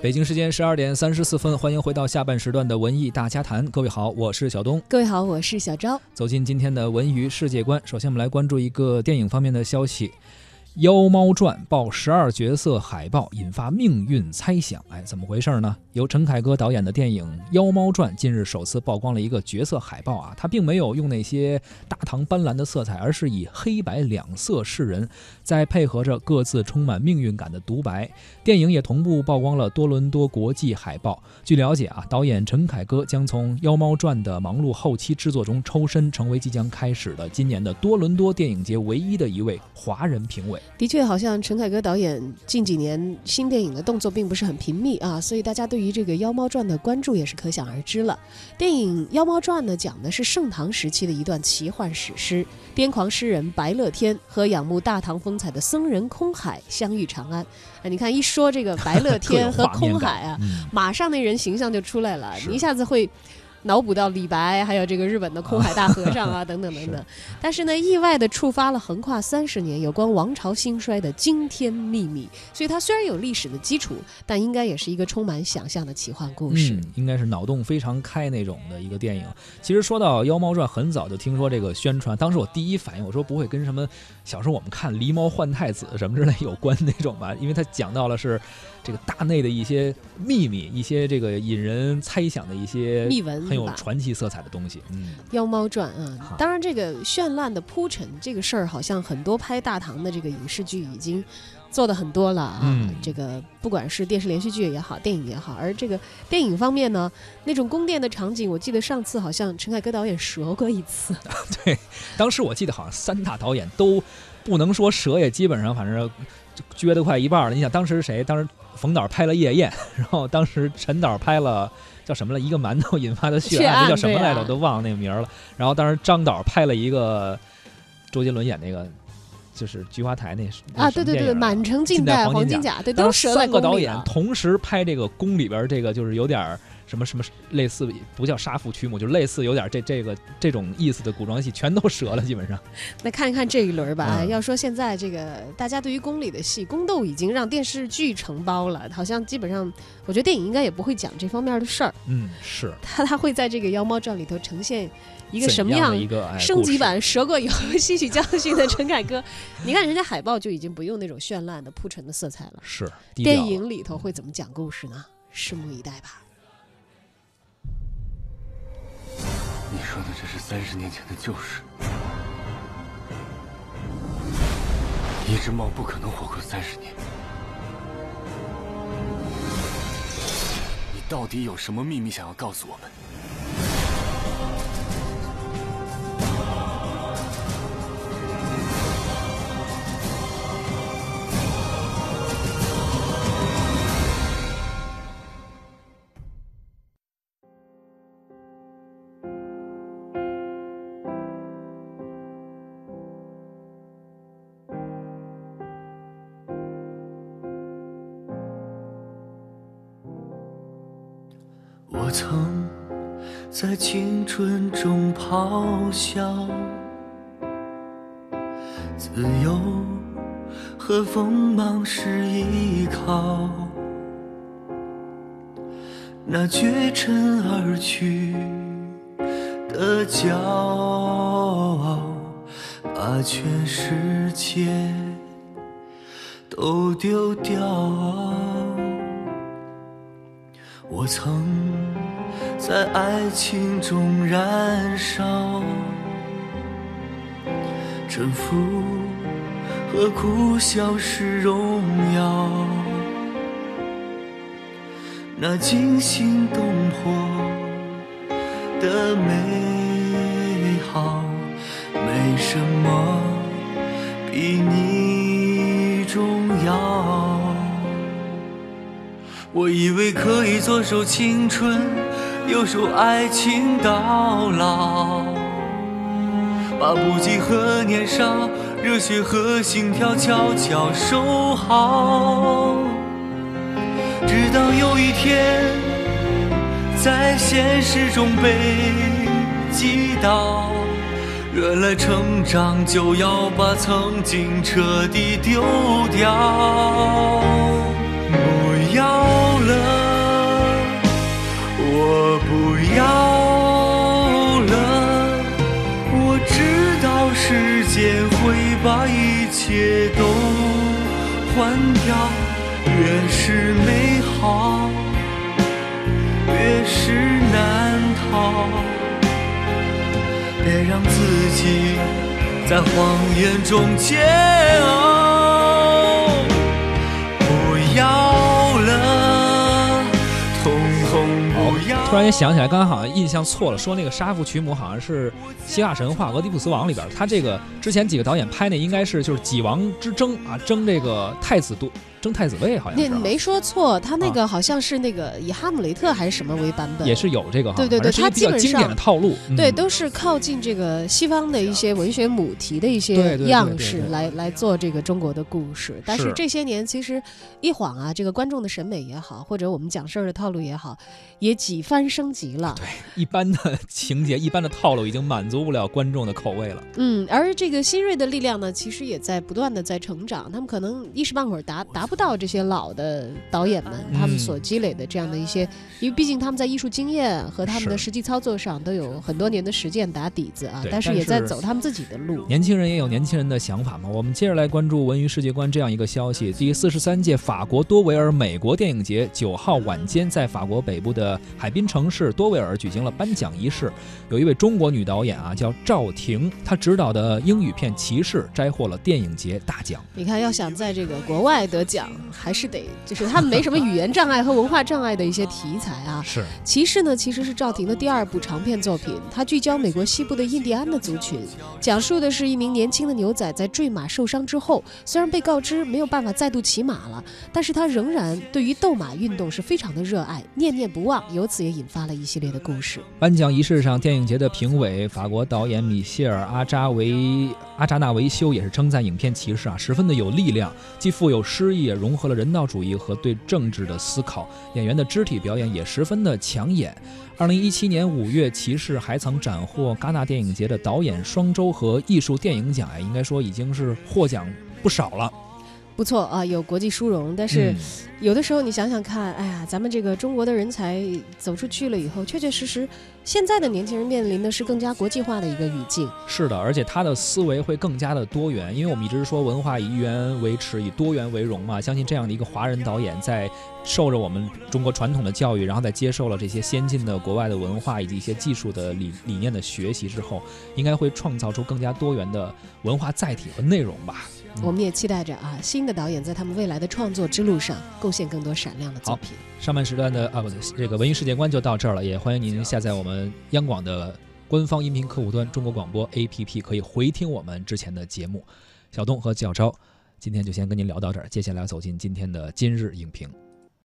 北京时间十二点三十四分，欢迎回到下半时段的文艺大家谈。各位好，我是小东。各位好，我是小昭。走进今天的文娱世界观，首先我们来关注一个电影方面的消息。《妖猫传》报十二角色海报，引发命运猜想。哎，怎么回事呢？由陈凯歌导演的电影《妖猫传》近日首次曝光了一个角色海报啊，它并没有用那些大唐斑斓的色彩，而是以黑白两色示人，再配合着各自充满命运感的独白。电影也同步曝光了多伦多国际海报。据了解啊，导演陈凯歌将从《妖猫传》的忙碌后期制作中抽身，成为即将开始的今年的多伦多电影节唯一的一位华人评委。的确，好像陈凯歌导演近几年新电影的动作并不是很频密啊，所以大家对于这个《妖猫传》的关注也是可想而知了。电影《妖猫传》呢，讲的是盛唐时期的一段奇幻史诗，癫狂诗人白乐天和仰慕大唐风采的僧人空海相遇长安。啊，你看一说这个白乐天 和空海啊，马上那人形象就出来了，你一下子会。脑补到李白，还有这个日本的空海大和尚啊，等等等等。但是呢，意外的触发了横跨三十年有关王朝兴衰的惊天秘密。所以它虽然有历史的基础，但应该也是一个充满想象的奇幻故事。嗯，应该是脑洞非常开那种的一个电影。其实说到《妖猫传》，很早就听说这个宣传，当时我第一反应我说不会跟什么小时候我们看《狸猫换太子》什么之类有关那种吧？因为它讲到了是这个大内的一些秘密，一些这个引人猜想的一些秘闻。很有传奇色彩的东西，嗯，《妖猫传》啊，当然这个绚烂的铺陈这个事儿，好像很多拍大唐的这个影视剧已经做的很多了啊。这个不管是电视连续剧也好，电影也好，而这个电影方面呢，那种宫殿的场景，我记得上次好像陈凯歌导演折过一次。对，当时我记得好像三大导演都不能说折，也基本上反正撅得快一半了。你想当时谁？当时冯导拍了《夜宴》，然后当时陈导拍了。叫什么了？一个馒头引发的血案，那叫什么来着？我都忘了那个名了。然后当时张导拍了一个周杰伦演那个，就是《菊花台》那啊，对对对，满城尽带黄金甲，对，都三个导演同时拍这个宫里边这个，就是有点。什么什么类似不叫杀父娶母，就类似有点这这个这种意思的古装戏，全都折了，基本上。那看一看这一轮吧。要说现在这个大家对于宫里的戏，宫斗已经让电视剧承包了，好像基本上，我觉得电影应该也不会讲这方面的事儿。嗯，是。他他会在这个《妖猫传》里头呈现一个什么样一个升级 版折过以后吸取教训的陈凯歌？你看人家海报就已经不用那种绚烂的铺陈的色彩了。是。电影里头会怎么讲故事呢？拭目以待吧。你说的这是三十年前的旧事，一只猫不可能活过三十年。你到底有什么秘密想要告诉我们？我曾在青春中咆哮，自由和锋芒是依靠。那绝尘而去的骄傲，把全世界都丢掉。我曾在爱情中燃烧，沉浮和苦笑是荣耀。那惊心动魄的美好，没什么比你重要。我以为可以左手青春，右手爱情到老，把不羁和年少、热血和心跳悄悄收好。直到有一天，在现实中被击倒，原来成长就要把曾经彻底丢掉。要了我不要了我知道时间会把一切都换掉越是美好越是难逃别让自己在谎言中煎熬。突然间想起来，刚刚好像印象错了，说那个杀父娶母好像是希腊神话《俄狄浦斯王》里边，他这个之前几个导演拍那应该是就是几王之争啊，争这个太子都争太子位，好像是啊你没说错，他那个好像是那个以哈姆雷特还是什么为版本，也是有这个哈，对对对反正是一个比较经典的套路，对，嗯都是靠近这个西方的一些文学母题的一些样式来来做这个中国的故事。但是是这些年其实一晃啊，这个观众的审美也好，或者我们讲事儿的套路也好，也几番升级了。对一般的情节、一般的套路已经满足不了观众的口味了。嗯，而这个新锐的力量呢，其实也在不断的在成长。他们可能一时半会儿达达不到这些老的导演们他们嗯所积累的这样的一些，因为毕竟他们在艺术经验和他们的实际操作上都有很多年的实践打底子啊，但是也在走他们自己的路。年轻人也有年轻人的想法嘛。我们接着来关注文娱世界观这样一个消息：第四十三届法国多维尔美国电影节九号晚间在法国北部的海滨城市多维尔举行了颁奖仪式。有一位中国女导演啊，叫赵婷，她执导的英语片《骑士》摘获了电影节大奖。你看，要想在这个国外得奖，还是得就是他们没什么语言障碍和文化障碍的一些题材啊。是，骑士呢，其实是赵婷的第二部长片作品，它聚焦美国西部的印第安的族群，讲述的是一名年轻的牛仔在坠马受伤之后，虽然被告知没有办法再度骑马了，但是他仍然对于斗马运动是非常的热爱，念念不忘，由此也引发了一系列的故事。颁奖仪式上，电影节的评委法国导演米歇尔·阿扎维阿扎纳维修也是称赞影片《骑士》啊，十分的有力量，既富有诗意，也融合了人道主义和对政治的思考。演员的肢体表演也十分的抢眼。二零一七年五月，《骑士》还曾斩获戛纳电影节的导演双周和艺术电影奖，哎，应该说已经是获奖不少了。不错啊，有国际殊荣，但是。嗯有的时候你想想看，哎呀，咱们这个中国的人才走出去了以后，确确实实，现在的年轻人面临的是更加国际化的一个语境。是的，而且他的思维会更加的多元，因为我们一直说文化以一元为耻，以多元为荣嘛。相信这样的一个华人导演，在受着我们中国传统的教育，然后再接受了这些先进的国外的文化以及一些技术的理理念的学习之后，应该会创造出更加多元的文化载体和内容吧。嗯我们也期待着啊，新的导演在他们未来的创作之路上贡献更多闪亮的作品。上半时段的啊不对，这个文艺世界观就到这儿了，也欢迎您下载我们央广的官方音频客户端中国广播 APP，可以回听我们之前的节目。小东和小超，今天就先跟您聊到这儿，接下来走进今天的今日影评。